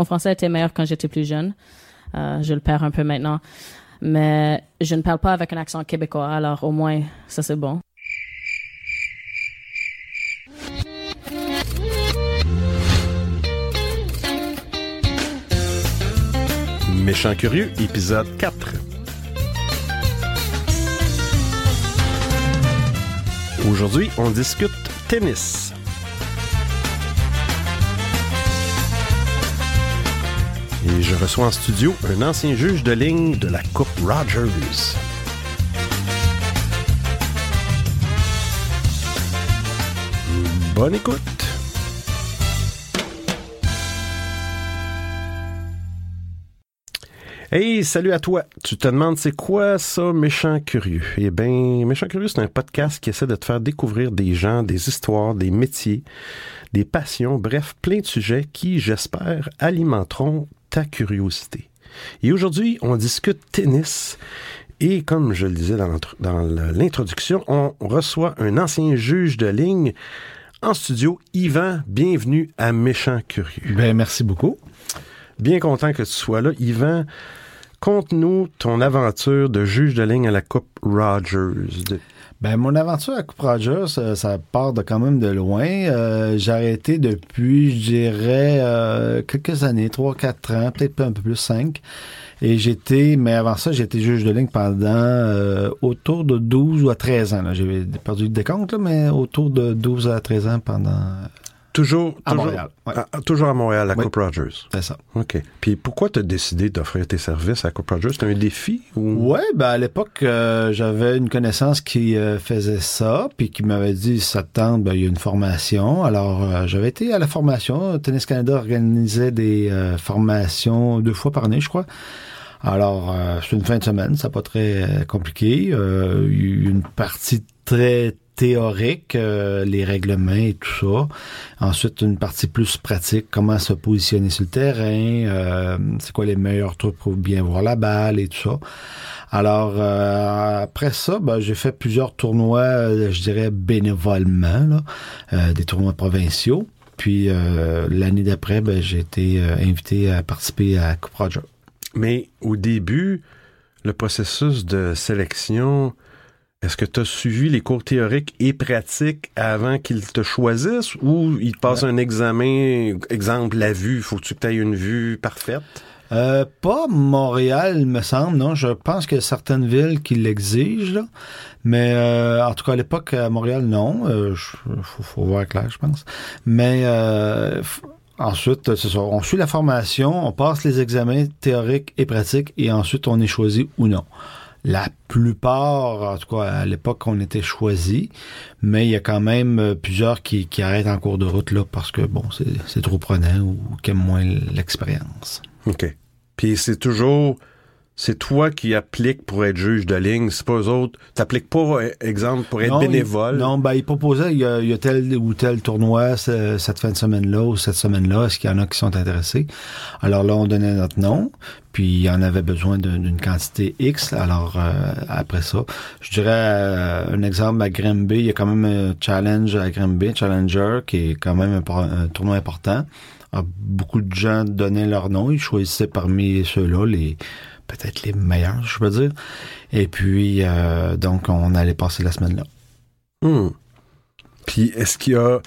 Mon français était meilleur quand j'étais plus jeune. Euh, je le perds un peu maintenant. Mais je ne parle pas avec un accent québécois, alors au moins, ça c'est bon. Méchant Curieux, épisode 4. Aujourd'hui, on discute tennis. Et je reçois en studio un ancien juge de ligne de la Coupe Rogers. Bonne écoute. Hey, salut à toi. Tu te demandes c'est quoi ça, Méchant Curieux? Eh bien, Méchant Curieux, c'est un podcast qui essaie de te faire découvrir des gens, des histoires, des métiers, des passions, bref, plein de sujets qui, j'espère, alimenteront ta curiosité. Et aujourd'hui, on discute tennis. Et comme je le disais dans l'introduction, on reçoit un ancien juge de ligne en studio. Yvan, bienvenue à Méchant Curieux. Ben, merci beaucoup. Bien content que tu sois là. Yvan, Conte-nous ton aventure de juge de ligne à la Coupe Rogers. Ben, mon aventure à Coupe Rogers, euh, ça, part de quand même de loin. Euh, j'ai arrêté depuis, je dirais, euh, quelques années, 3, 4 ans, peut-être un peu plus, 5. Et j'étais, mais avant ça, j'étais juge de ligne pendant autour de 12 ou à 13 ans. J'ai perdu le décompte, mais autour de 12 à 13 ans pendant Toujours à Montréal. toujours à Montréal, à Coupe Rogers. C'est ça. OK. Puis pourquoi tu as décidé d'offrir tes services à Coupe Rogers? C'était un défi? Ou... Ouais, ben à l'époque, euh, j'avais une connaissance qui euh, faisait ça, puis qui m'avait dit, ça tente, ben, il y a une formation. Alors, euh, j'avais été à la formation. Tennis Canada organisait des formations deux fois par année, je crois. Alors, c'est une fin de semaine, ça pas très compliqué. il y a eu une partie très théorique, euh, les règlements et tout ça. Ensuite, une partie plus pratique, comment se positionner sur le terrain, euh, c'est quoi les meilleurs trucs pour bien voir la balle et tout ça. Alors, euh, après ça, ben, j'ai fait plusieurs tournois, je dirais bénévolement, des tournois provinciaux. Puis l'année d'après, ben, j'ai été invité à participer à Coupe Roger. Mais au début, le processus de sélection, est-ce que tu as suivi les cours théoriques et pratiques avant qu'ils te choisissent ou ils te passent un examen, exemple la vue, faut-tu que tu aies une vue parfaite? Euh, pas Montréal, me semble, non. Je pense qu'il y a certaines villes qui l'exigent, Mais euh, en tout cas, à l'époque, à Montréal, non. Euh, faut, faut, voir clair, je pense. Mais euh, ensuite, c'est ça. On suit la formation, on passe les examens théoriques et pratiques, et ensuite, on est choisi ou non. La plupart, en tout cas à l'époque, on était choisi, mais il y a quand même euh, plusieurs qui, arrêtent en cours de route là parce que bon, c'est trop prenant ou qui aiment moins l'expérience. OK. Puis c'est toujours c'est toi qui appliques pour être juge de ligne, c'est pas eux autres. T'appliques pas, exemple, pour être bénévole. non, ben, il proposait, il y, a, tel ou tel tournoi cette fin de semaine-là ou cette semaine-là. Est-ce qu'il y en a qui sont intéressés? Alors là, on donnait notre nom, puis il y en avait besoin d'une quantité X. Alors, euh, après ça, je dirais euh, un exemple à Grimby, il y a quand même un challenge à Grimby, Challenger, qui est quand même un, un tournoi important. Alors, beaucoup de gens donnaient leur nom, ils choisissaient parmi ceux-là les peut-être les meilleurs, je veux dire. Et puis, euh, donc, on allait passer la semaine là. Hmm. Puis, est-ce qu'il y a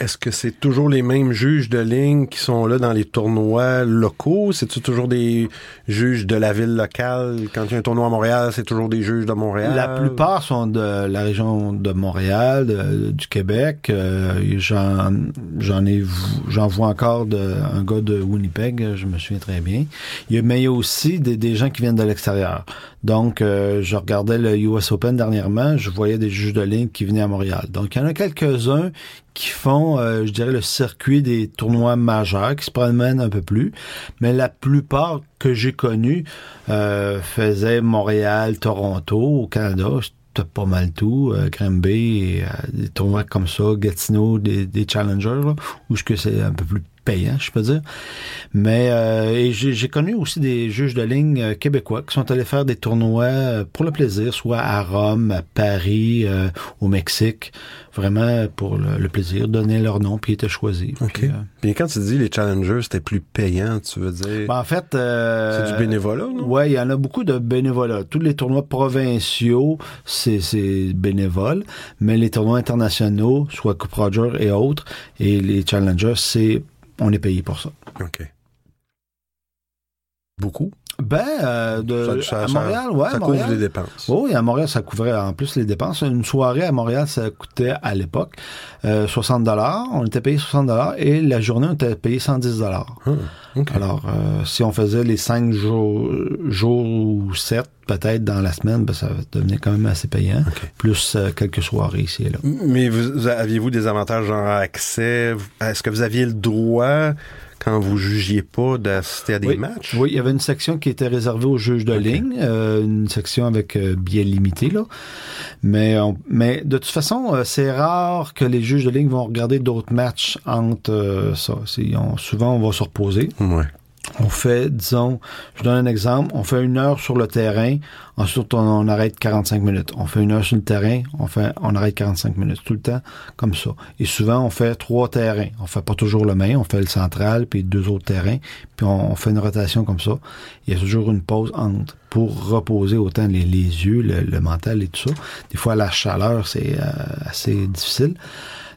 est-ce que c'est toujours les mêmes juges de ligne qui sont là dans les tournois locaux? C'est-tu toujours des juges de la ville locale? Quand il y a un tournoi à Montréal, c'est toujours des juges de Montréal? La plupart sont de la région de Montréal, du Québec. Euh, j'en, j'en vois encore un gars de Winnipeg, je me souviens très bien. Il y mais il y a aussi des gens qui viennent de l'extérieur. Donc, euh, je regardais le US Open dernièrement, je voyais des juges de ligne qui venaient à Montréal. Donc, il y en a quelques-uns qui font, euh, je dirais, le circuit des tournois majeurs, qui se promènent un peu plus. Mais la plupart que j'ai connus euh, faisaient Montréal, Toronto, au Canada. Pas mal tout. Euh, Granby, des tournois comme ça, Gatineau, des, challengers, où c'est un peu plus payant, je peux dire. Mais euh, j'ai connu aussi des juges de ligne euh, québécois qui sont allés faire des tournois euh, pour le plaisir, soit à Rome, à Paris, euh, au Mexique, vraiment pour le, le plaisir, donner leur nom puis ils étaient choisis. OK. Puis, euh, Puis quand tu dis les challengers, c'était plus payant, tu veux dire... ben, en fait, c'est du bénévolat, non? Ouais, il y en a beaucoup de bénévolat. Tous les tournois provinciaux, c'est c'est bénévole, mais les tournois internationaux, soit Coupe Roger et autres, et les challengers, c'est on est payé pour ça. OK. Beaucoup? Ben, euh, de, Ça- ça- à ça- Montréal, ouais, ça à couvre Montréal. les dépenses. Oh, oui, à Montréal, ça couvrait en plus les dépenses. Une soirée à Montréal, ça coûtait à l'époque euh, 60 dollars. On était payé 60 dollars et la journée, on était payé 110 dollars. Ah. Alors, euh, si on faisait les cinq jours, jours ou sept, peut-être dans la semaine, ben, ça devenait quand même assez payant. Plus euh, quelques soirées ici et là. Mais vous- aviez-vous des avantages genre accès? Est-ce que vous aviez le droit, quand vous jugiez pas, d'assister à des oui. matchs? Oui, il y avait une section qui était réservée aux juges de ligne, euh, une section avec euh, billets limités là. Mais on- mais de toute façon, euh, c'est rare que les juges de ligne vont regarder d'autres matchs entre euh, ça. On- souvent, on va se reposer. Ouais. On fait, disons, je donne un exemple, on fait une heure sur le terrain, ensuite on, arrête 45 minutes. On fait une heure sur le terrain, on fait, on arrête 45 minutes, tout le temps comme ça. Et souvent, on fait trois terrains. On fait pas toujours le même, on fait le central, puis deux autres terrains, puis on, fait une rotation comme ça. Il y a toujours une pause entre pour reposer autant les, les yeux, le, le mental et tout ça. Des fois, la chaleur, c'est euh, assez difficile.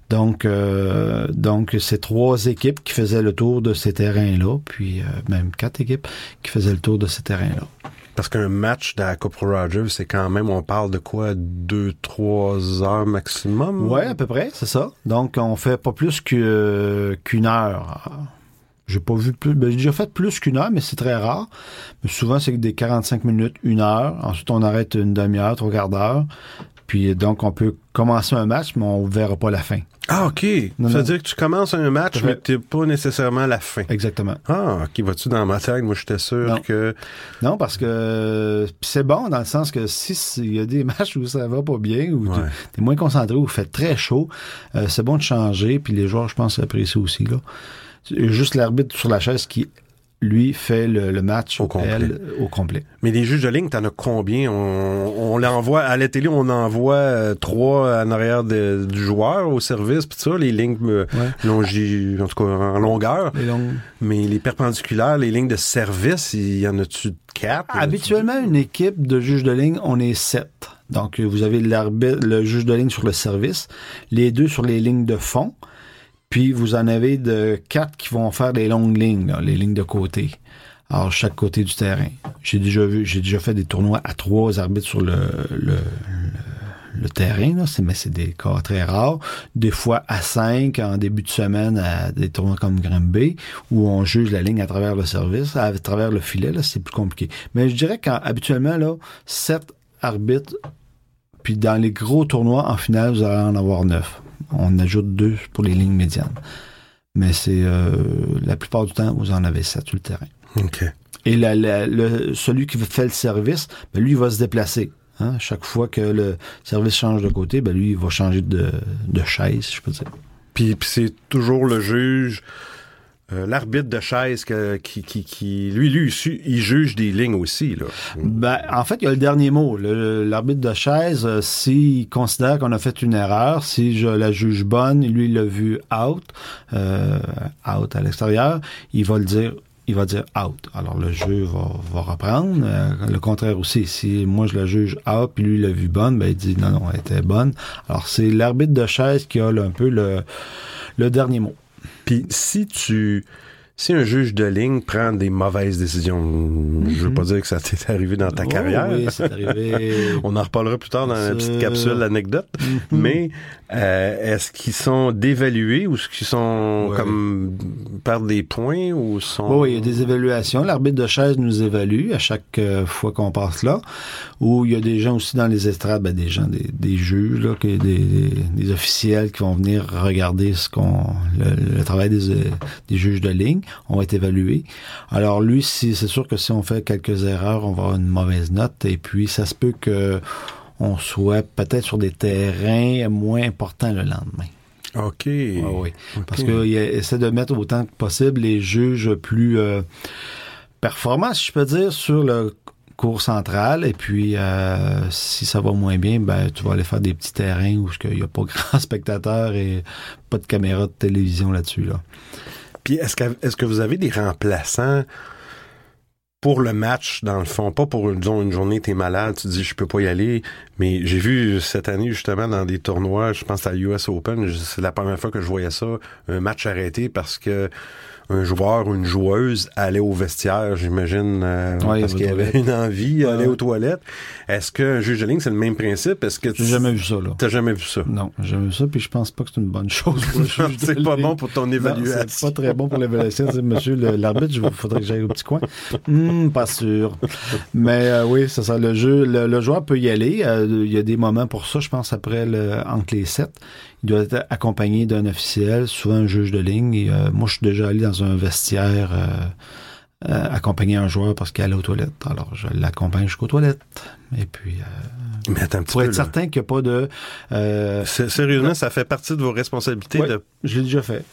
Donc, euh, donc c'est trois équipes qui faisaient le tour de ces terrains-là, puis euh, même quatre équipes qui faisaient le tour de ces terrains-là. Parce qu'un match de la Coupe Rogers, c'est quand même, on parle de quoi, deux, trois heures maximum? Ouais, à peu près, c'est ça. Donc, on fait pas plus euh, qu'une heure. J'ai pas vu plus. Ben, j'ai déjà fait plus qu'une heure, mais c'est très rare. Mais souvent, c'est des 45 minutes, une heure. Ensuite, on arrête une demi-heure, trois quarts d'heure. Puis donc, on peut commencer un match, mais on verra pas la fin. Ah, OK. Non, ça veut non. dire que tu commences un match, mais t'es pas nécessairement la fin. Exactement. Ah, OK. Vas-tu dans ma tête? Moi, j'étais sûr Non. que... Non, parce que c'est bon dans le sens que si il y a des matchs où ça va pas bien, où Ouais. tu es moins concentré, où il fait très chaud, euh, c'est bon de changer. Puis les joueurs, je pense, apprécient aussi. Là. Juste l'arbitre sur la chaise qui, lui, fait le, le match Au complet. elle, au complet. Mais les juges de ligne, t'en as combien? On, on l'envoie à la télé, on envoie euh, trois en arrière de- du joueur au service, puis ça, les lignes euh, Ouais. longi, en tout cas en longueur. Les longues- Mais les perpendiculaires, les lignes de service, il y en a-tu quatre? Habituellement, une équipe de juges de ligne, on est sept. Donc, vous avez l'arbitre, le juge de ligne sur le service, les deux sur les lignes de fond, puis vous en avez de quatre qui vont faire des longues lignes, les lignes de côté. Alors, chaque côté du terrain. J'ai déjà vu, j'ai déjà fait des tournois à trois arbitres sur le, le, le, terrain, là. Mais c'est des cas très rares. Des fois à cinq en début de semaine à des tournois comme Granby, où on juge la ligne à travers le service, à travers le filet, c'est plus compliqué. Mais je dirais qu'habituellement, là, sept arbitres, puis dans les gros tournois, en finale, vous allez en avoir neuf. On ajoute deux pour les lignes médianes. Mais c'est euh, la plupart du temps, vous en avez sept sur le terrain. OK. Et la- la- le, celui qui fait le service, ben lui, il va se déplacer. Hein? Chaque fois que le service change de côté, ben lui, il va changer de, de chaise, je peux dire. Puis, puis c'est toujours le juge, euh, l'arbitre de chaise qui, qui, lui, lui, il, juge des lignes aussi, là. Ben, en fait, il y a le dernier mot. L'arbitre de chaise, euh, s'il considère qu'on a fait une erreur, si je la juge bonne, lui, il l'a vu out, euh, out à l'extérieur, il va le dire il va dire out. Alors le jeu va, reprendre. Le contraire aussi, si moi je la juge out, puis lui l'a vu bonne, ben il dit non, non, elle était bonne. Alors c'est l'arbitre de chaise qui a un peu le dernier mot. Puis si tu... Si un juge de ligne prend des mauvaises décisions, je veux pas dire que ça t'est arrivé dans ta Oh, carrière. oui, c'est arrivé. On en reparlera plus tard dans la petite capsule l'anecdote. Mhm. Mais euh, est-ce qu'ils sont dévalués ou est-ce qu'ils sont Ouais. comme perdent des points ou sont Oui, il y a des évaluations. L'arbitre de chaise nous évalue à chaque euh, fois qu'on passe là. Ou il y a des gens aussi dans les estrades, ben, des gens, des, des juges, là, que- des, des, des officiels qui vont venir regarder ce qu'on le, le travail des, euh, des juges de ligne. On va être évalués. Alors lui, si c'est sûr que si on fait quelques erreurs, on va avoir une mauvaise note. Et puis ça se peut que on soit peut-être sur des terrains moins importants le lendemain. OK. Oui. OK. Parce qu'il essaie de mettre autant que possible les juges plus euh, performants, si je peux dire, sur le cours central. Et puis, euh, si ça va moins bien, ben, tu vas aller faire des petits terrains où il n'y a pas grand spectateur et pas de caméra de télévision là-dessus. Là. Puis est-ce que, est-ce que vous avez des remplaçants pour le match, dans le fond? Pas pour, une journée, t'es malade, tu dis, je peux pas y aller. Mais j'ai vu cette année, justement, dans des tournois, je pense à l'US Open, c'est la première fois que je voyais ça, un match arrêté parce que un joueur ou une joueuse allait au vestiaire, j'imagine, euh, Ouais, parce qu'il avait une envie, aller ouais. aux toilettes. Est-ce qu'un juge de ligne, c'est le même principe? Est-ce que tu J'ai jamais vu ça, là. T'as jamais vu ça? Non, j'ai jamais vu ça, puis je pense pas que c'est une bonne chose. pour le juge de c'est pas ligne. bon pour ton évaluation. c'est pas très bon pour l'évaluation. C'est, Monsieur l'arbitre, il faudrait que j'aille au petit coin. Hmm, pas sûr. Mais euh, oui, c'est ça. Le jeu, le, le joueur peut y aller. Euh, Il y a des moments pour ça. Je pense après le, entre les sept, il doit être accompagné d'un officiel, souvent un juge de ligne. Et, euh, moi, je suis déjà allé dans un vestiaire euh, euh, accompagner un joueur parce qu'il allait aux toilettes. Alors, je l'accompagne jusqu'aux toilettes. Et puis, euh, Mais attends un petit pour peu, être là. certain qu'il n'y a pas de... euh, Sérieusement, ça fait partie de vos responsabilités de. je l'ai déjà fait.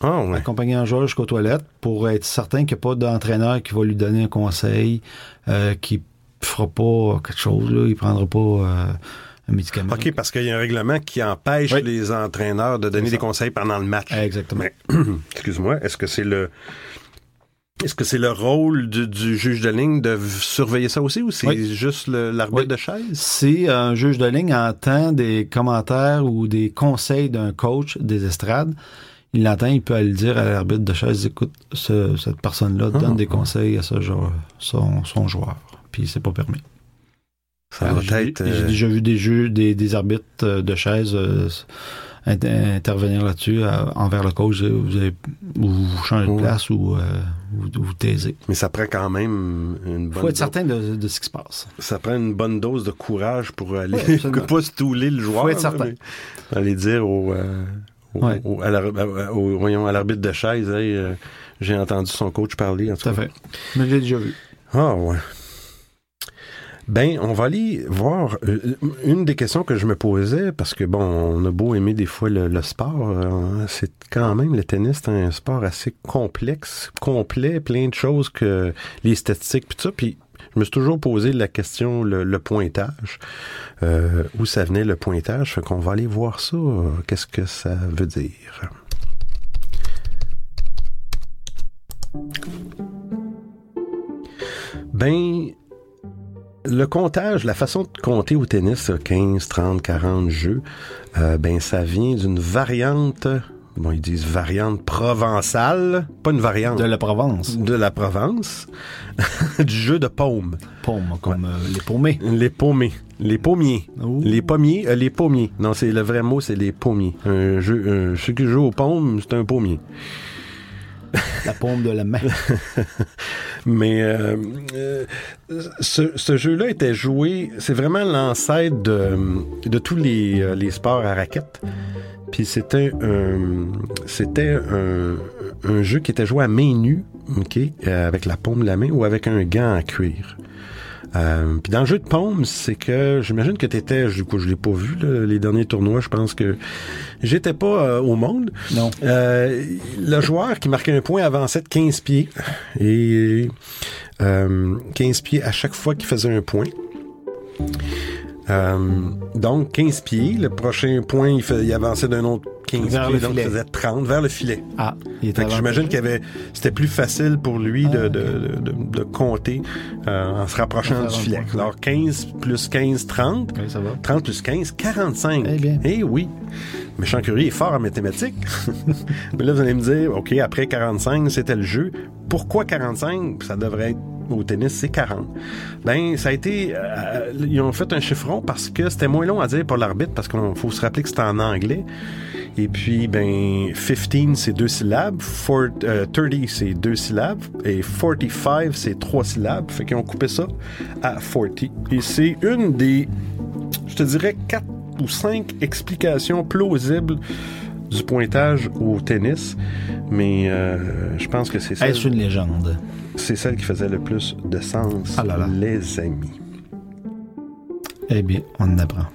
Ah, ouais. accompagner un joueur jusqu'aux toilettes pour être certain qu'il n'y a pas d'entraîneur qui va lui donner un conseil, qui fera pas quelque chose, là, il prendra pas un médicament. OK, parce qu'il y a un règlement qui empêche Oui. les entraîneurs de donner des conseils pendant le match. Exactement. Mais, excuse-moi, est-ce que c'est le. Est-ce que c'est le rôle du, du juge de ligne de surveiller ça aussi ou c'est Oui. juste l'arbitre Oui. de chaise? Si un juge de ligne entend des commentaires ou des conseils d'un coach des estrades, il l'entend, il peut aller dire à l'arbitre de chaise, écoute, ce- cette personne-là Ah. donne des conseils à ce son, son joueur. Puis c'est pas permis. Ça va j'ai, être. j'ai euh, déjà vu des jeux, des, des arbitres euh, de chaise euh, inter- intervenir là-dessus envers le coach. Vous, avez, vous changez de Ouais. place ou euh, vous, vous taisez. mais ça prend quand même une Il bonne. faut être dose- certain de, de ce qui se passe. Ça prend une bonne dose de courage pour aller. Absolument. pas stouler le joueur. Faut être certain. aller dire au. euh, au- Ouais. au- à l'arbitre de chaise, Hey, euh, j'ai entendu son coach parler. En tout Tout à fait. Mais je l'ai déjà vu. Ah ouais. Ben, on va aller voir euh, une des questions que je me posais, parce que bon, on a beau aimer des fois le, sport, euh, c'est quand même le tennis, c'est un sport assez complexe, complet, plein de choses que les statistiques puis ça, puis je me suis toujours posé la question, le, pointage, euh, où ça venait le pointage, fait qu'on va aller voir ça, euh, qu'est-ce que ça veut dire. Ben, le comptage, la façon de compter au tennis, là, 15, 30, 40 jeux, euh, ben ça vient d'une variante, bon ils disent variante provençale, pas une variante De la Provence. de la Provence, du jeu de paume, Paume, comme euh, les paumés. les paumés, les pommiers. Ouh. Les pommiers, euh, les pommiers. Non, c'est le vrai mot, c'est les pommiers. Un jeu, un, qui joue aux paumes, c'est un pommier. La paume de la main. Mais euh, euh, ce, jeu-là était joué, c'est vraiment l'ancêtre de, tous les, euh, les sports à raquettes. Puis c'était un, jeu qui était joué à main nue, avec la paume de la main ou avec un gant en cuir. Euh, puis dans le jeu de paume, c'est que j'imagine que t'étais, du coup je l'ai pas vu là, les derniers tournois, je pense que j'étais pas euh, au monde. Non. Euh, le joueur qui marquait un point avançait de 15 pieds et euh, 15 pieds à chaque fois qu'il faisait un point. Euh, donc 15 pieds, le prochain point il, fait- il avançait d'un autre 15 Vers pieds, donc il faisait 30 vers le filet. Ah, il était j'imagine qu'il y avait, c'était plus facile pour lui de, Ah, de, de, de compter euh, en se rapprochant du filet. point. Alors 15 plus 15, 30. Oui, ça va. 30 plus 15, 45. Eh bien. Eh oui. Méchant Curie est fort en mathématiques. Mais là, vous allez me dire, OK, après 45, c'était le jeu. Pourquoi 45? Ça devrait être au tennis, c'est 40. Ben, ça a été... euh, ils ont fait un chiffron parce que c'était moins long à dire pour l'arbitre parce qu'il faut se rappeler que c'était en anglais. Et puis, ben, 15, c'est deux syllabes. Four- euh, 30, c'est deux syllabes. Et 45, c'est trois syllabes. Fait qu'ils ont coupé ça à 40. Et c'est une des, je te dirais, quatre ou cinq explications plausibles du pointage au tennis. Mais euh, je pense que c'est celle, Est-ce une légende? c'est celle qui faisait le plus de sens, Ah là là. les amis. Eh bien, on en apprend.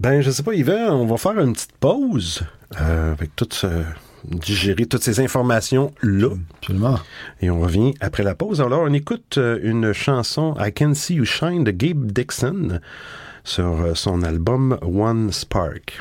Ben, je sais pas, Yvan, on va faire une petite pause euh, avec tout ce, digérer toutes ces informations-là. Absolument. Et on revient après la pause. Alors, on écoute euh, une chanson I Can See You Shine de Gabe Dixon sur son album One Spark.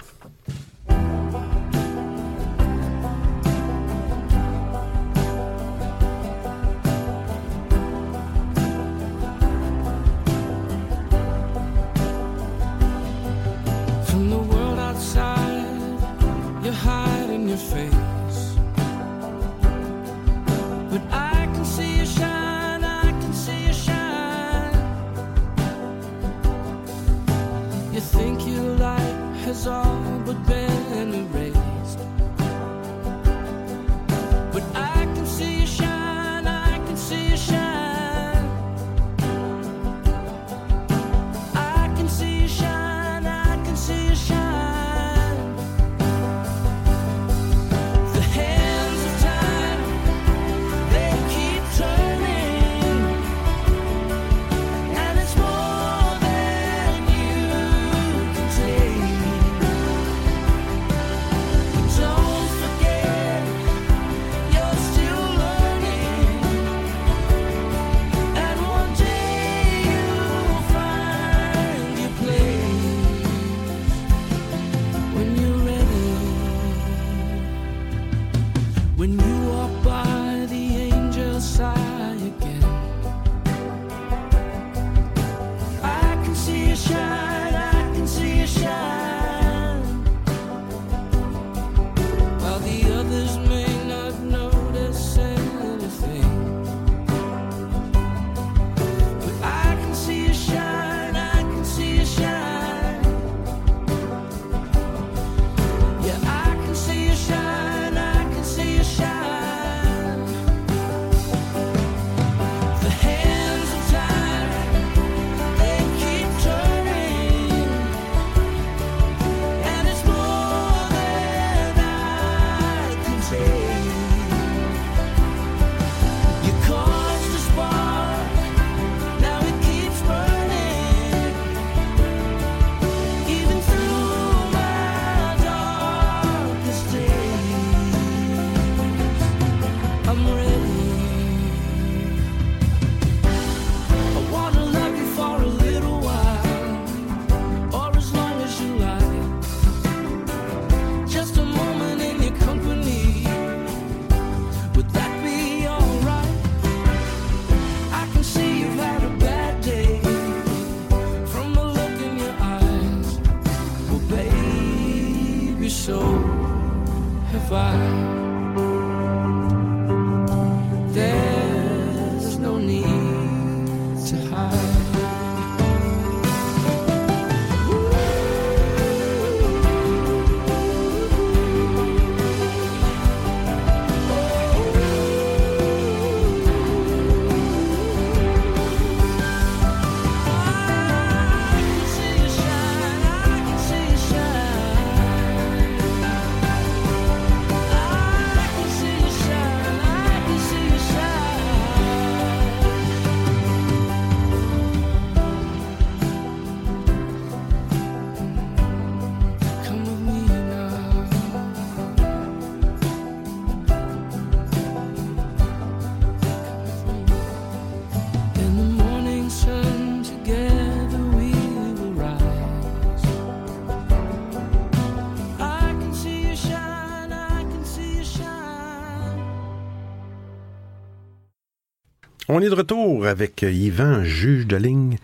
On est de retour avec Yvan, juge de ligne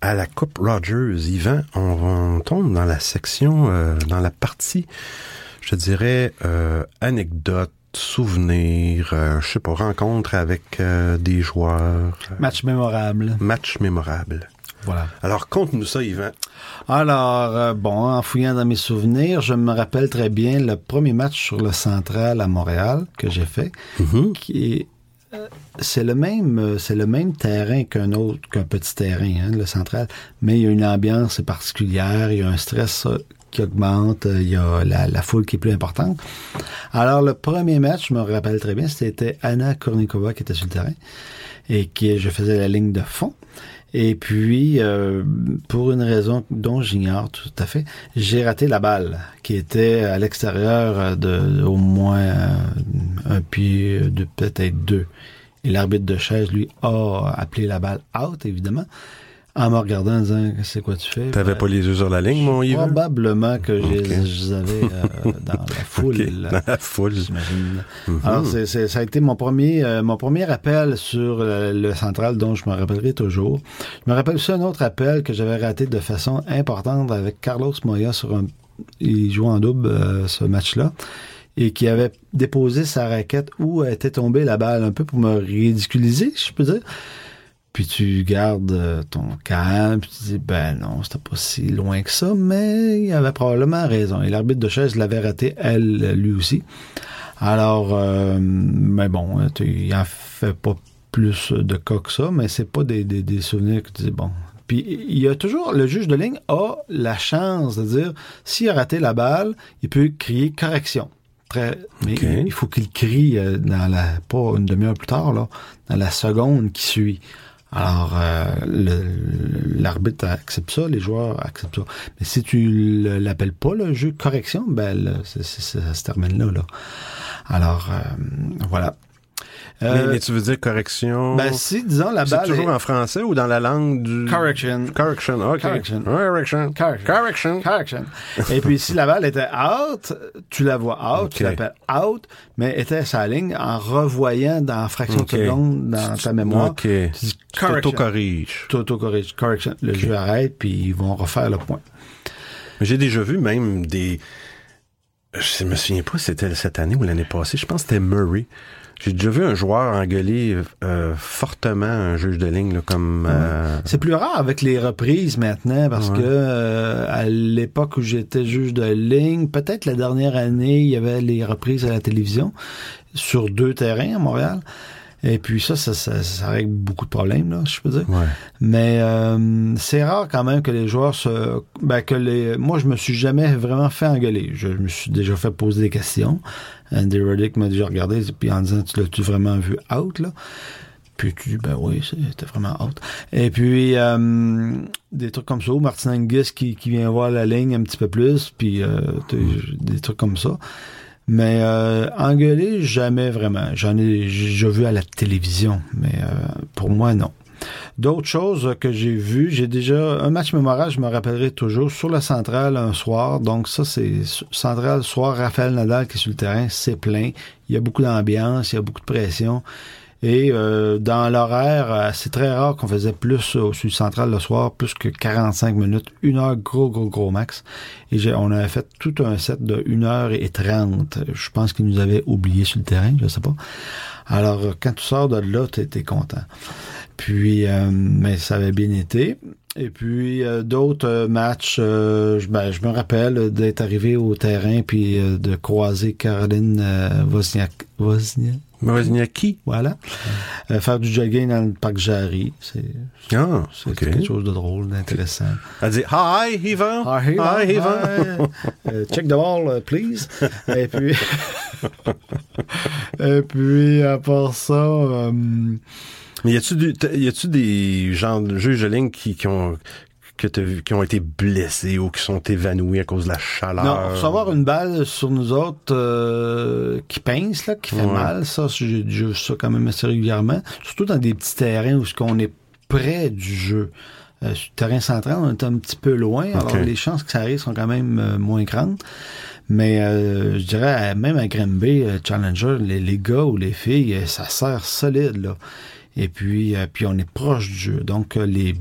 à la Coupe Rogers. Yvan, on, on tombe dans la section, euh, dans la partie, je dirais, euh, anecdotes, souvenirs, euh, je sais pas, rencontres avec euh, des joueurs, Match mémorable. matchs mémorables. Voilà. Alors, conte-nous ça, Yvan. Alors, euh, bon, en fouillant dans mes souvenirs, je me rappelle très bien le premier match sur le Central à Montréal que j'ai fait, qui est euh, c'est le même euh, c'est le même terrain qu'un autre qu'un petit terrain hein, le central mais il y a une ambiance particulière il y a un stress euh, qui augmente euh, il y a la, foule qui est plus importante alors le premier match je me rappelle très bien c'était Anna Kornikova qui était sur le terrain et qui je faisais la ligne de fond Et puis, euh, pour une raison dont j'ignore tout à fait, j'ai raté la balle qui était à l'extérieur de, au moins un pied, de peut-être deux. Et l'arbitre de chaise, lui, a appelé la balle out, évidemment, en me regardant en disant c'est quoi tu fais. T'avais Ben, pas les yeux sur la ligne, mon Yves? Probablement que je, les avais euh, dans la foule. Dans la foule. J'imagine. Mhm. Alors, c'est, c'est- ça a été mon premier, euh, mon premier appel sur euh, le central dont je me rappellerai toujours. Je me rappelle aussi un autre appel que j'avais raté de façon importante avec Carlos Moya sur un, il jouait en double euh, ce match-là et qui avait déposé sa raquette où était tombée la balle un peu pour me ridiculiser, je peux dire. Puis tu gardes euh, ton calme, puis tu dis, ben non, c'était pas si loin que ça, mais il avait probablement raison. Et l'arbitre de chaise l'avait raté, elle, lui aussi. Alors, euh, mais bon, il en fait pas plus de cas que ça, mais c'est pas des, des, des souvenirs que tu dis, bon. Puis il y a toujours, le juge de ligne a la chance de dire, s'il a raté la balle, il peut crier correction. Mais il faut qu'il crie euh, dans la, pas une demi-heure plus tard, là, dans la seconde qui suit. Alors, euh, l'arbitre accepte ça, les joueurs acceptent ça. Mais si tu le- l'appelles pas, le jeu de correction, ben, là, ça se termine là, là. Alors, euh, voilà. Euh, mais tu veux dire correction? ben, si, disons, la c'est balle toujours est- en français ou dans la langue du... Correction. Correction, ok. Correction. Correction. Correction. Correction. Correction. Et puis, si la balle était out, tu la vois out, tu l'appelles out, mais était sa ligne en revoyant dans fraction de seconde dans ta mémoire. Ok. Tu dis correction. t'auto-corriges. Le jeu arrête, puis ils vont refaire le point. J'ai déjà vu même des... Je me souviens pas si c'était cette année ou l'année passée. Je pense que c'était Murray. J'ai déjà vu un joueur engueuler euh, fortement un juge de ligne, là, comme... euh, C'est plus rare avec les reprises maintenant parce Ouais. que euh, à l'époque où j'étais juge de ligne, peut-être la dernière année, il y avait les reprises à la télévision sur deux terrains à Montréal. Et puis ça, ça, ça, ça règle beaucoup de problèmes, là, je peux dire. Ouais. Mais euh, c'est rare quand même que les joueurs se. Ben, que les. Moi, je me suis jamais vraiment fait engueuler. Je me suis déjà fait poser des questions. Andy Roddick m'a déjà regardé puis en disant Tu l'as-tu vraiment vu out là? Puis tu dis ben oui, c'était vraiment out. Et puis euh, des trucs comme ça, Martin Angus qui, qui vient voir la ligne un petit peu plus, puis euh, des trucs comme ça. Mais euh, engueuler, jamais vraiment. J'en ai j'ai vu à la télévision, mais euh, pour moi, non. D'autres choses que j'ai vues, j'ai déjà un match mémorable, je me rappellerai toujours, sur la centrale un soir. Donc ça, c'est centrale soir, Raphaël Nadal qui est sur le terrain, c'est plein. Il y a beaucoup d'ambiance, il y a beaucoup de pression. Et euh, dans l'horaire, euh, c'est très rare qu'on faisait plus au sud central le soir, plus que 45 minutes, une heure gros, gros, gros max. Et on avait fait tout un set de 1 heure et 30. Je pense qu'ils nous avaient oublié sur le terrain, je sais pas. Alors, euh, quand tu sors de là, t'es es content. Puis, euh, mais ça avait bien été. Et puis, euh, d'autres euh, matchs, je, ben, je me rappelle d'être arrivé au terrain puis de croiser Caroline Wozniak, Wozniak, Wozniacki? voilà. Euh, faire du jogging dans le parc Jarry. C'est Ah, quelque chose de drôle, d'intéressant. Elle dit Hi, Yvan. Hi, Yvan. Euh, check the ball, uh, please. Et puis, et puis, à part ça, Mais y a-tu des gens de juges de ligne qui, qui ont que qui ont été blessés ou qui sont évanouis à cause de la chaleur? non, recevoir une balle sur nous autres euh, qui pince, là, qui fait Ouais. mal, ça, déjà vu ça quand même assez régulièrement. Surtout dans des petits terrains où ce qu'on est près du jeu. Euh, sur le terrain central, on est un petit peu loin, alors les chances que ça arrive sont quand même euh, moins grandes. Mais euh, je dirais, même à Granby, euh, Challenger, les, les gars ou les filles, euh, ça sert solide, là. Et puis, euh, puis on est proche du jeu. Donc, euh, les,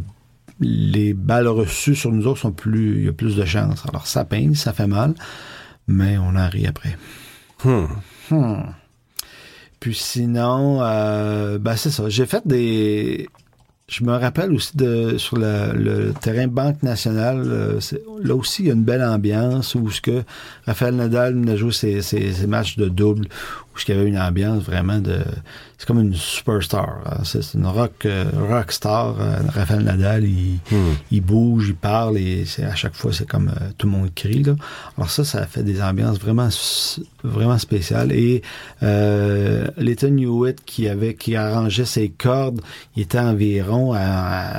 les balles reçues sur nous autres sont plus, il y a plus de chances. Alors, ça pince, ça fait mal, mais on en rit après. Hmm. Hmm. Puis sinon, euh, ben c'est ça. J'ai fait des. Je me rappelle aussi de sur le, le terrain Banque Nationale, euh, là aussi il y a une belle ambiance où ce que Raphaël Nadal a joué ses, ses, ses matchs de double, où il y avait une ambiance vraiment de... C'est comme une superstar. C'est une rock, euh, rock star. Euh, Rafael Nadal, il, Hmm. il bouge, il parle et c'est à chaque fois c'est comme euh, tout le monde crie là. Alors ça, ça fait des ambiances vraiment vraiment spéciales et euh, Leighton Hewitt qui avait qui arrangeait ses cordes, il était environ à,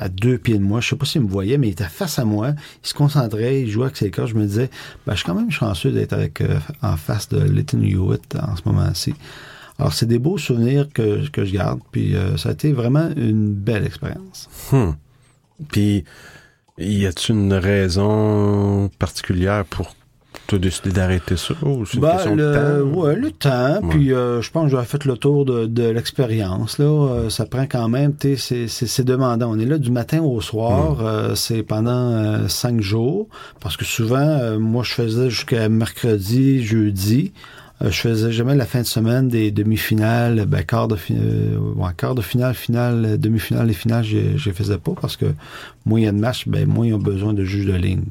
à deux pieds de moi. Je sais pas s'il me voyait, mais il était face à moi. Il se concentrait, il jouait avec ses cordes. Je me disais, ben, je suis quand même chanceux d'être avec euh, en face de Leighton Hewitt en ce moment-ci. Alors c'est des beaux souvenirs que, que je garde, puis euh, ça a été vraiment une belle expérience. Hmm. Puis, y a-tu une raison particulière pour t'as décidé d'arrêter ça? Ou c'est une Ben, question le, de temps? Ouais, le temps. Ouais. Puis euh, je pense que j'avais fait le tour de, de l'expérience. Là, Euh, ça prend quand même, tu sais, c'est- demandant. On est là du matin au soir. Mm. euh, c'est pendant cinq jours. Parce que souvent, moi, je faisais jusqu'à mercredi, jeudi. Euh, je faisais jamais la fin de semaine des demi-finales, ben, quart de, fi- euh, quart de finale, finale, euh, demi-finale et finale, je je les faisais pas parce que moins il y a de matchs, ben, moins ils ont besoin de juges de ligne.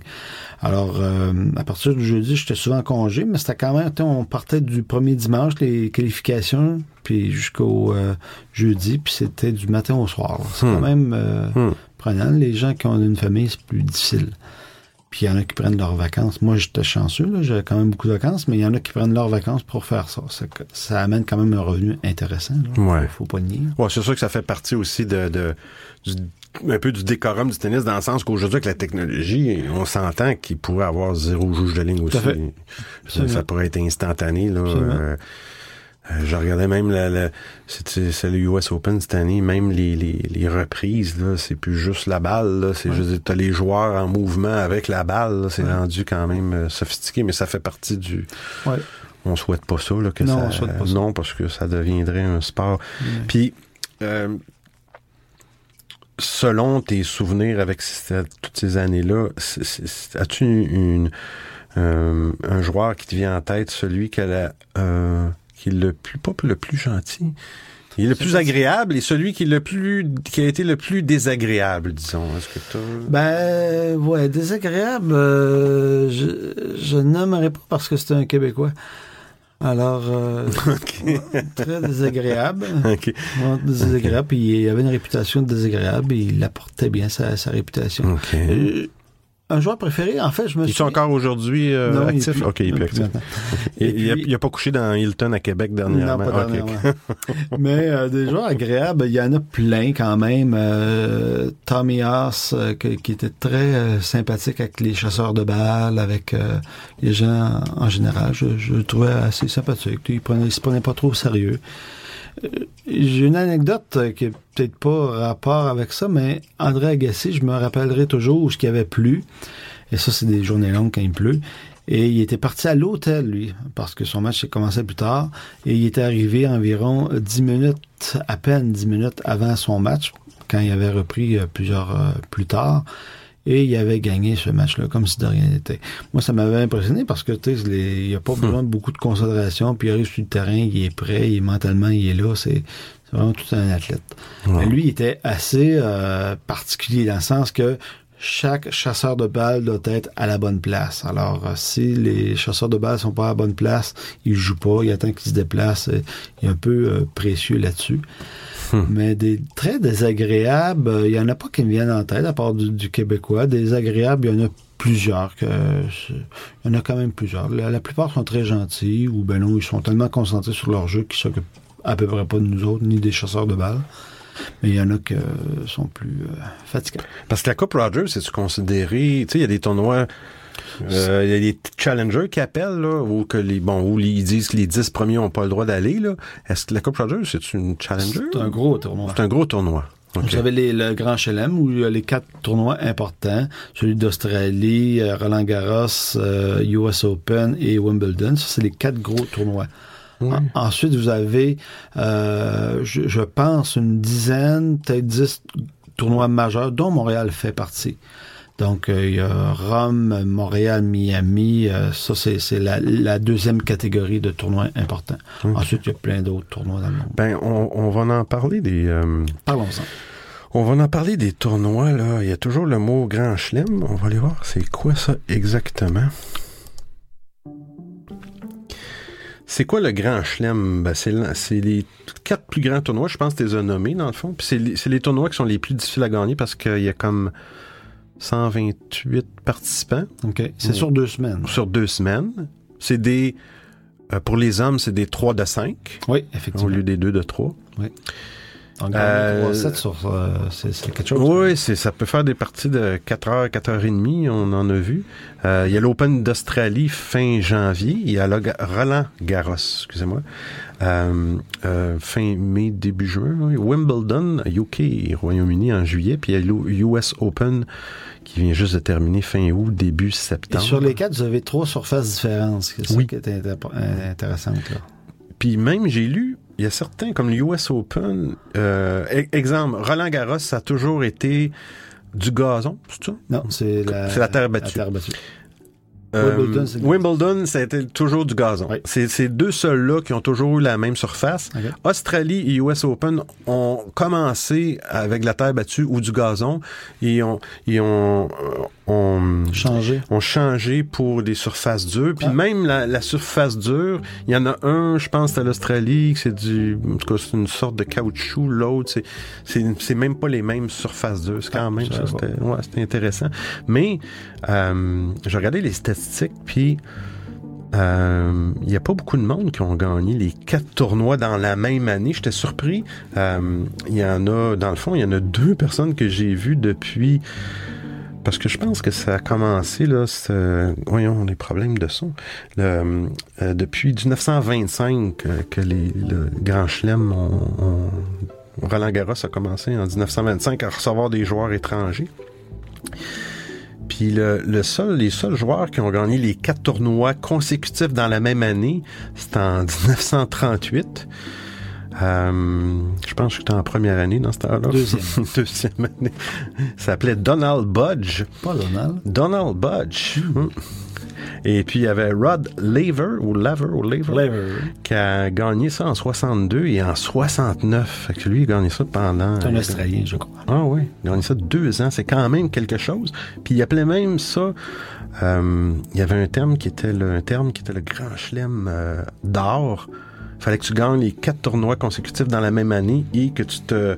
Alors, euh, à partir du jeudi, j'étais souvent en congé, mais c'était quand même, on partait du premier dimanche, les qualifications, puis jusqu'au euh, jeudi, puis c'était du matin au soir. C'est Hmm. quand même euh, Hmm. prenant. Les gens qui ont une famille, c'est plus difficile. Puis il y en a qui prennent leurs vacances. Moi, j'étais chanceux, là, j'avais quand même beaucoup de vacances, mais il y en a qui prennent leurs vacances pour faire ça. Ça, ça amène quand même un revenu intéressant. Là. Ouais. Faut, faut pas nier. Ouais, c'est sûr que ça fait partie aussi de, de du- un peu du décorum du tennis dans le sens qu'aujourd'hui avec la technologie, on s'entend qu'il pourrait avoir zéro juge de ligne aussi. Ça, ça pourrait être instantané là. Euh, je regardais même la, la- c'est, le US Open cette année, même les, les, les reprises là, c'est plus juste la balle là, c'est Ouais. juste t'as les joueurs en mouvement avec la balle, c'est Ouais. rendu quand même euh, sophistiqué, mais ça fait partie du. Ouais. On souhaite pas ça là que Non, ça, on souhaite pas ça. non parce que ça deviendrait un sport. Puis, euh, selon tes souvenirs avec toutes ces années-là, as-tu une, euh, un joueur qui te vient en tête, celui qui, a euh, qui est le plus, pas le plus gentil, il est le plus agréable et celui qui est le plus, qui a été le plus désagréable, disons. Est-ce que t'as... Ben, ouais, désagréable, euh, je, je nommerai pas parce que c'est un Québécois. Alors, euh, très désagréable. Désagréable, puis il avait une réputation de désagréable et il apportait bien sa, sa réputation. Euh, un joueur préféré, en fait, je me Il suis... est encore aujourd'hui euh, Non, il actif? plus- ok, il est plus actif. Il, il a, il pas couché dans Hilton à Québec dernièrement. Non, pas dernièrement. Mais euh, des joueurs agréables, il y en a plein quand même. Euh, Tommy Haas, euh, qui était très euh, sympathique avec les chasseurs de balles, avec euh, les gens en, en général. Je, je le trouvais assez sympathique. Il, prenait, il se prenait pas trop au sérieux. J'ai une anecdote qui est peut-être pas rapport avec ça, mais André Agassi, je me rappellerai toujours où ce qu'il avait plu. Et ça, c'est des journées longues quand il pleut. Et il était parti à l'hôtel, lui, parce que son match commençait plus tard. Et il était arrivé environ 10 minutes, à peine 10 minutes avant son match, quand il avait repris euh, plusieurs euh, plus tard. Et il avait gagné ce match-là, comme si de rien n'était. Moi, ça m'avait impressionné parce que, tu sais, il n'y a pas besoin de beaucoup de concentration, puis il arrive sur le terrain, il est prêt, il, mentalement, il est là. C'est vraiment tout un athlète. Ouais. Mais lui, il était assez euh, particulier dans le sens que chaque chasseur de balles doit être à la bonne place. Alors, euh, si les chasseurs de balles sont pas à la bonne place, ils jouent pas, il attend qu'ils se déplacent. euh, Il est un peu euh, précieux là-dessus. Hmm. Mais des très désagréables, euh, il y en a pas qui me viennent en tête, à part du, du québécois. Désagréables, il y en a plusieurs. Que, il y en a quand même plusieurs. La, la plupart sont très gentils, ou ben non, ils sont tellement concentrés sur leur jeu qu'ils s'occupent à peu près pas de nous autres, ni des chasseurs de balles. Mais il y en a qui sont plus euh, fatigants. Parce que la Coupe Rogers, c'est-tu considéré, tu sais, il y a des tournois, euh, il y a des challengers qui appellent, là, ou que les, bon, où ils disent que les 10 premiers n'ont pas le droit d'aller, là. Est-ce que la Coupe Rogers, c'est une challenger? C'est un gros tournoi. C'est un gros tournoi. Vous avez les, le Grand Chelem où il y a les quatre tournois importants, celui d'Australie, euh, Roland Garros, euh, US Open et Wimbledon. Ça, c'est les quatre gros tournois. Oui. En- ensuite, vous avez, euh, je, je pense, une dizaine, peut-être dix tournois majeurs, dont Montréal fait partie. Donc, euh, il y a Rome, Montréal, Miami. euh, ça, c'est la, la deuxième catégorie de tournois importants. Ensuite, il y a plein d'autres tournois dans le monde. Ben, on, on va en parler des, euh, Parlons-en. on va en parler des tournois, là. Il y a toujours le mot grand chelem. On va aller voir c'est quoi ça exactement. C'est quoi le grand chelem? Ben, c'est, les quatre plus grands tournois, je pense que tu les as nommés, dans le fond. Puis c'est, les- c'est les tournois qui sont les plus difficiles à gagner parce qu'il y a comme 128 participants OK. C'est Ouais. sur deux semaines. sur deux semaines. C'est des... euh, pour les hommes, c'est des 3 de 5 Oui, au effectivement. lieu des 2 de 3. Donc, Euh, 3-7 sur... euh, c'est quelque chose. Oui, c'est, ça peut faire des parties de 4 heures, 4 heures et demie, on en a vu. Euh, il y a l'Open d'Australie fin janvier. Il y a le Roland Garros, excusez-moi, fin mai, début juin. oui. Wimbledon, UK, Royaume-Uni en juillet. Puis il y a l'US Open qui vient juste de terminer fin août, début Et septembre. sur les quatre, vous avez trois surfaces différentes. C'est ça Oui. qui est intéressant. Là. Puis même, j'ai lu, il y a certains, comme l'US Open, euh, e- exemple, Roland Garros, ça a toujours été du gazon, c'est ça? Non, c'est la, terre battue. La terre battue. Euh, Wimbledon, c'est- Wimbledon, ça a été toujours du gazon. Oui. C'est ces deux seuls-là qui ont toujours eu la même surface. Australie et US Open ont commencé avec la terre battue ou du gazon et ont, et ont, euh, ont, changé pour des surfaces dures. Puis Ah. même la, la surface dure, il y en a un, je pense, à l'Australie, c'est du, en tout cas, c'est une sorte de caoutchouc. L'autre, c'est, même pas les mêmes surfaces dures. C'est quand Ah, même, ça, c'était, ouais, c'était intéressant. Mais, euh, j'ai regardé les statistiques, puis euh, il n'y a pas beaucoup de monde qui ont gagné les quatre tournois dans la même année. J'étais surpris. Euh, Il y en a, dans le fond, il y en a deux personnes que j'ai vues depuis. Parce que je pense que ça a commencé, là, c'est- voyons, des problèmes de son. Euh, depuis 1925 euh, que les, le Grand Chelem, ont- Roland Garros a commencé en 1925 à recevoir des joueurs étrangers. Puis le seul, les seuls joueurs qui ont gagné les quatre tournois consécutifs dans la même année, c'était en 1938. Euh, je pense que j'étais en première année dans cette heure-là. Deuxième. Deuxième année. Ça s'appelait Donald Budge. Pas Donald. Donald Budge. Hmm. Et puis il y avait Rod Laver, ou Laver, ou Laver, Lever. qui a gagné ça en 62 et en 69. Fait que lui, il a gagné ça pendant... C'est un Australien, je crois. Ah oui, il a gagné ça deux ans, c'est quand même quelque chose. Puis il appelait même ça, euh, il y avait un terme qui était le, un terme qui était le grand chelem euh, d'or. Fallait que tu gagnes les quatre tournois consécutifs dans la même année et que tu te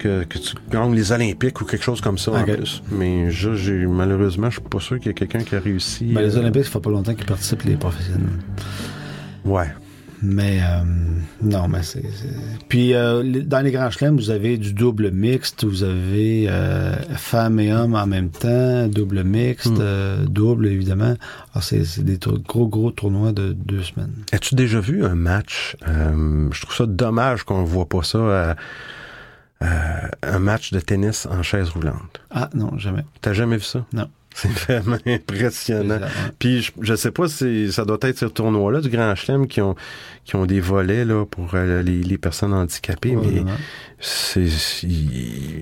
que, que tu gagnes les Olympiques ou quelque chose comme ça en plus. Mais je, j'ai, malheureusement, je suis pas sûr qu'il y a quelqu'un qui a réussi. Ben, les euh, Olympiques, ça fait pas longtemps qu'ils participent, les professionnels. Ouais. Mais euh, non, mais c'est. Puis euh, dans les grands chelems, vous avez du double mixte, vous avez euh, femmes et hommes en même temps, double mixte, Mm. euh, double évidemment. Alors c'est des gros gros tournois de deux semaines. As-tu déjà vu un match? je trouve ça dommage qu'on voit pas ça. un match de tennis en chaise roulante? Ah non, jamais. T'as jamais vu ça? Non. C'est vraiment impressionnant. Ouais. Puis je, je sais pas si ça doit être ce tournoi-là du Grand Chelem qui ont qui ont des volets là pour euh, les, les personnes handicapées, mais Probablement. c'est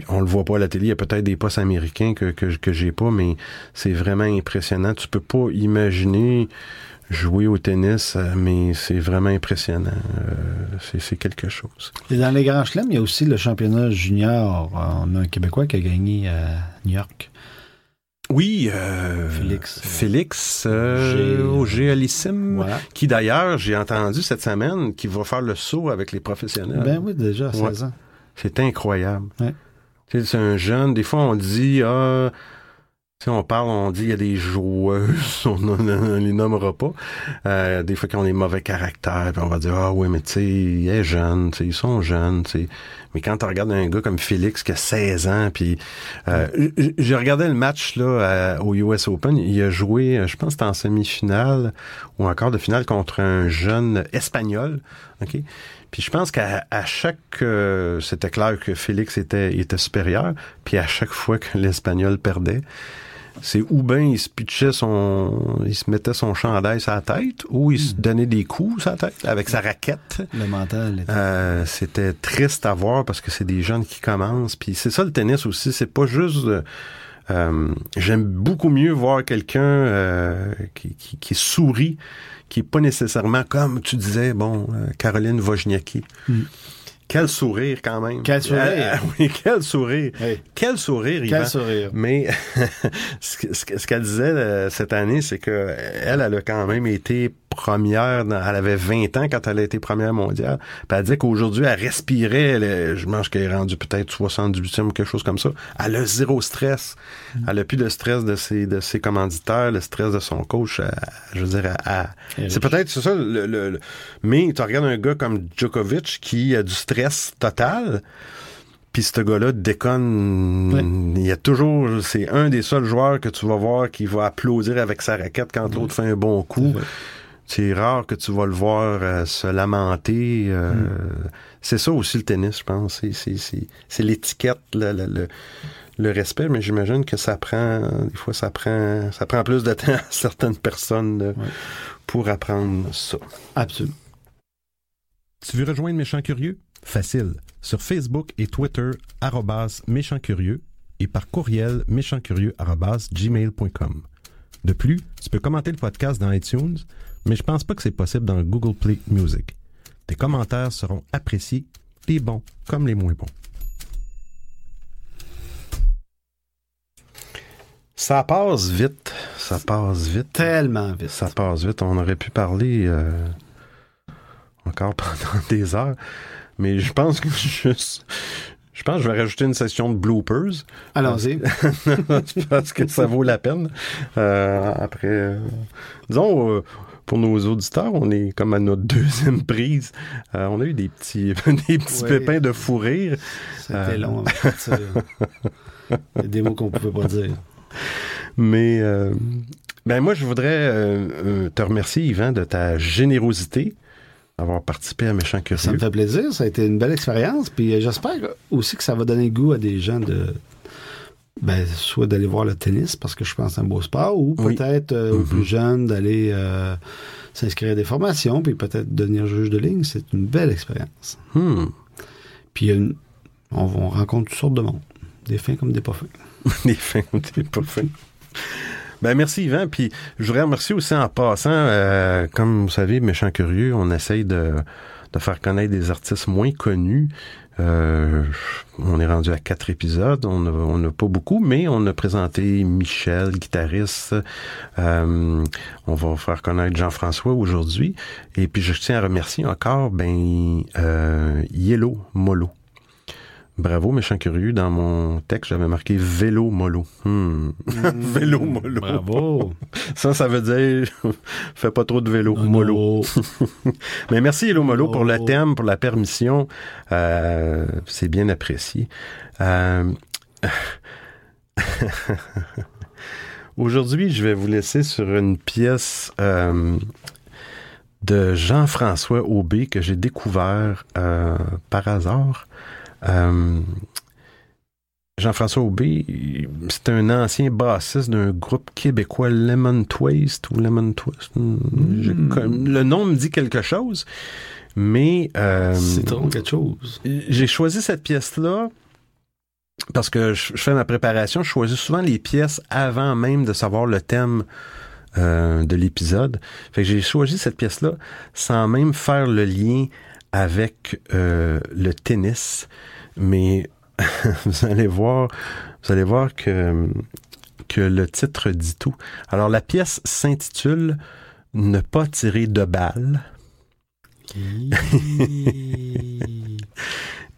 on le voit pas à la télé. Il y a peut-être des postes américains que que, que j'ai pas, mais c'est vraiment impressionnant. Tu peux pas imaginer jouer au tennis, euh, mais c'est vraiment impressionnant. Euh, c'est c'est quelque chose. Et dans les grands chelems, il y a aussi le championnat junior. On a un Québécois qui a gagné à New York. Oui, euh, Félix. Félix euh, G- au Géalissime. Voilà. Qui d'ailleurs, j'ai entendu cette semaine, qui va faire le saut avec les professionnels. Ben oui, déjà à 16 Ouais. ans. C'est incroyable. Ouais. C'est un jeune, des fois on dit, ah, sais, on parle, on dit, il y a des joueuses, on ne les nommera pas. Euh, des fois qui ont des mauvais caractères, puis on va dire, ah oui, mais tu sais, il est jeune, ils sont jeunes, sais. Mais quand tu regardes un gars comme Félix qui a 16 ans, puis euh, j'ai regardé le match là à- au US Open, il a joué, euh, je pense en semi-finale ou encore de finale contre un jeune espagnol, ok? Puis je pense qu'à chaque, euh, c'était clair que Félix était était supérieur, puis à chaque fois que l'espagnol perdait, c'est ou bien il se pitchait son, il se mettait son chandail sur la tête, ou il se donnait des coups sur la tête avec sa raquette? Le mental. était- Euh, c'était triste à voir parce que c'est des jeunes qui commencent. Puis c'est ça le tennis aussi. C'est pas juste. euh, euh, J'aime beaucoup mieux voir quelqu'un euh, qui, qui, qui sourit, qui est pas nécessairement comme tu disais, bon, euh, Caroline Wozniacki. Mm. Quel sourire quand même. Quel sourire. Ah, ah, oui, quel sourire. Hey, Quel sourire, quel Yvan. sourire. Mais ce que- ce que- ce qu'elle disait euh, cette année, c'est que elle, elle a quand même été première. dans- elle avait 20 ans quand elle a été première mondiale. Puis elle disait qu'aujourd'hui, elle respirait. elle je pense qu'elle est rendue peut-être 78e ou quelque chose comme ça. Elle a zéro stress. Elle a plus de stress de ses, de ses commanditaires, le stress de son coach. Elle- je veux dire, c'est peut-être c'est ça. Le, le- le- mais tu regardes un gars comme Djokovic qui a du stress total. Puis ce gars-là déconne. Il y a toujours. C'est un des seuls joueurs que tu vas voir qui va applaudir avec sa raquette quand l'autre fait un bon coup. C'est rare que tu vas le voir euh, se lamenter. euh, C'est ça aussi le tennis, je pense. C'est- l'étiquette, le, le, le- le respect, mais j'imagine que ça prend. Des fois, ça prend, ça prend plus de temps à certaines personnes pour apprendre ça. Absolument. Tu veux rejoindre Méchant Curieux? Facile. Sur Facebook et Twitter, arrobas Méchant Curieux et par courriel méchantcurieux arobase gmail.com. De plus, tu peux commenter le podcast dans iTunes, mais je pense pas que c'est possible dans Google Play Music. Tes commentaires seront appréciés, les bons comme les moins bons. Ça passe vite. Ça passe vite. Tellement vite. Ça passe vite. On aurait pu parler euh, encore pendant des heures. Mais je pense que juste. Je pense que je vais rajouter une session de bloopers. Allons-y. parce que ça vaut la peine. Euh, après. euh, disons. euh, pour nos auditeurs, on est comme à notre deuxième prise. On a eu des petits, des petits pépins de fou rire. C'était long des mots qu'on pouvait pas dire. Mais ben moi, je voudrais te remercier, Yvan, de ta générosité d'avoir participé à Méchant Curieux. Ça me fait plaisir. Ça a été une belle expérience. Puis euh, j'espère aussi que ça va donner le goût à des gens de. Ben, soit d'aller voir le tennis parce que je pense que c'est un beau sport, ou Oui. peut-être euh, aux Mhm. plus jeunes d'aller euh, s'inscrire à des formations, puis peut-être devenir juge de ligne. C'est une belle expérience. Hmm. Puis une- on, on rencontre toutes sortes de monde, des fins comme des pas fins. Les fins, t'es pas fin. Ben merci Yvan, puis je voudrais remercier aussi en passant, euh, comme vous savez, Méchant Curieux, on essaye de, faire connaître des artistes moins connus. Euh, on est rendu à quatre épisodes, on n'a on pas beaucoup, mais on a présenté Michel, guitariste. Euh, on va faire connaître Jean-François aujourd'hui. Et puis je tiens à remercier encore ben euh, Yellow Molo. Bravo, méchant curieux. Dans mon texte, j'avais marqué vélo mollo. Hmm. vélo mollo. Bravo. Ça, ça veut dire fais pas trop de vélo. Non, mollo. non. Mais merci Hello Molo pour le Oh. thème, pour la permission. Euh, c'est bien apprécié. Euh, Aujourd'hui, je vais vous laisser sur une pièce euh, de Jean-François Aubé que j'ai découvert par hasard. Euh, Jean-François Aubé, c'est un ancien bassiste d'un groupe québécois Lemon Twist ou Lemon Twist. hmm, comme- Le nom me dit quelque chose, mais euh, Citron, quelque chose. j'ai choisi cette pièce-là parce que je, je fais ma préparation. Je choisis souvent les pièces avant même de savoir le thème euh, de l'épisode. Fait que j'ai choisi cette pièce-là sans même faire le lien avec euh, le tennis. Mais vous allez voir, vous allez voir que, que le titre dit tout. Alors la pièce s'intitule Ne pas tirer de balles.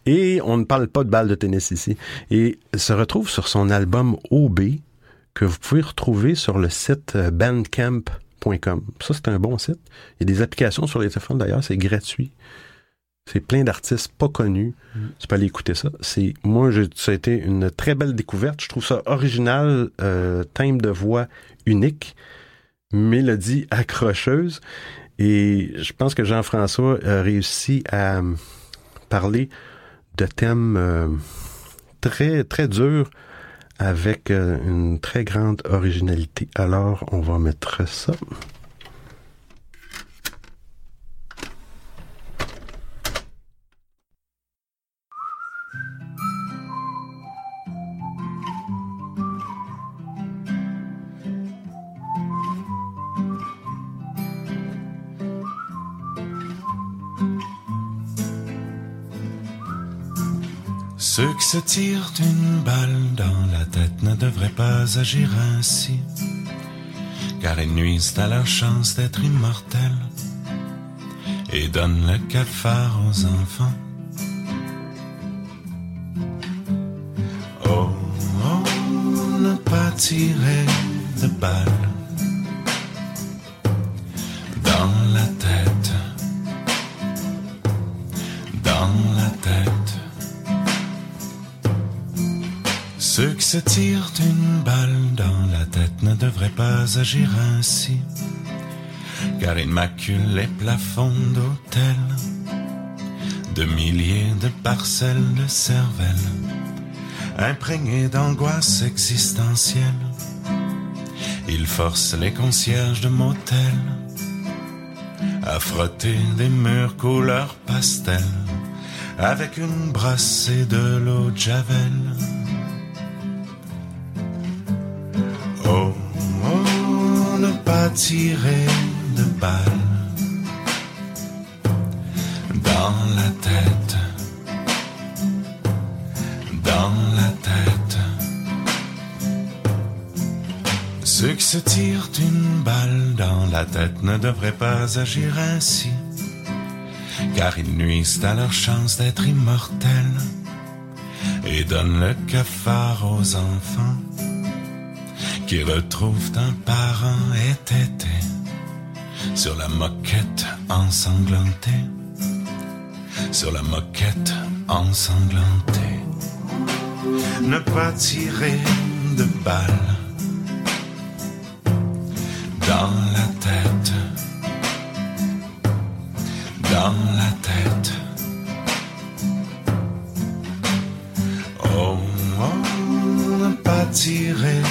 Et on ne parle pas de balles de tennis ici. Et se retrouve sur son album OB que vous pouvez retrouver sur le site euh, bandcamp.com. Ça, c'est un bon site. Il y a des applications sur les téléphones d'ailleurs, c'est gratuit. C'est plein d'artistes pas connus. Tu peux aller écouter ça. C'est moi, ça a été une très belle découverte. Je trouve ça original, euh, thème de voix unique, mélodie accrocheuse. Et je pense que Jean-François a réussi à euh, parler de thèmes euh, très, très durs avec euh, une très grande originalité. Alors, on va mettre ça. Ceux qui se tirent une balle dans la tête ne devraient pas agir ainsi, car ils nuisent à leur chance d'être immortels et donnent le cafard aux enfants. Oh, oh, ne pas tirer de balle se tirent une balle dans la tête ne devraient pas agir ainsi, car ils maculent les plafonds d'hôtels de milliers de parcelles de cervelle, imprégnées d'angoisse existentielle. Ils forcent les concierges de motels à frotter des murs couleur pastel avec une brosse et de l'eau de javel. Tirer de balles dans la tête, dans la tête. Ceux qui se tirent une balle dans la tête ne devraient pas agir ainsi, car ils nuisent à leur chance d'être immortels. Et donnent le cafard aux enfants qui retrouvent un parent étêté sur la moquette ensanglantée, sur la moquette ensanglantée. Ne pas tirer de balles dans la tête, dans la tête. Oh, oh, ne pas tirer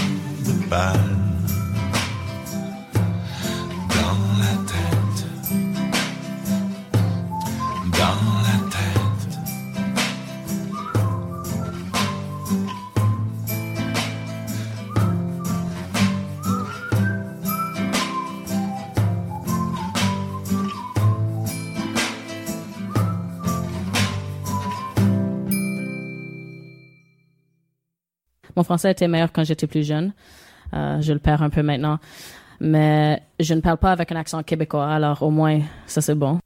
Mon français était meilleur quand j'étais plus jeune. Euh, je le perds un peu maintenant. Mais je ne parle pas avec un accent québécois, alors au moins, ça c'est bon.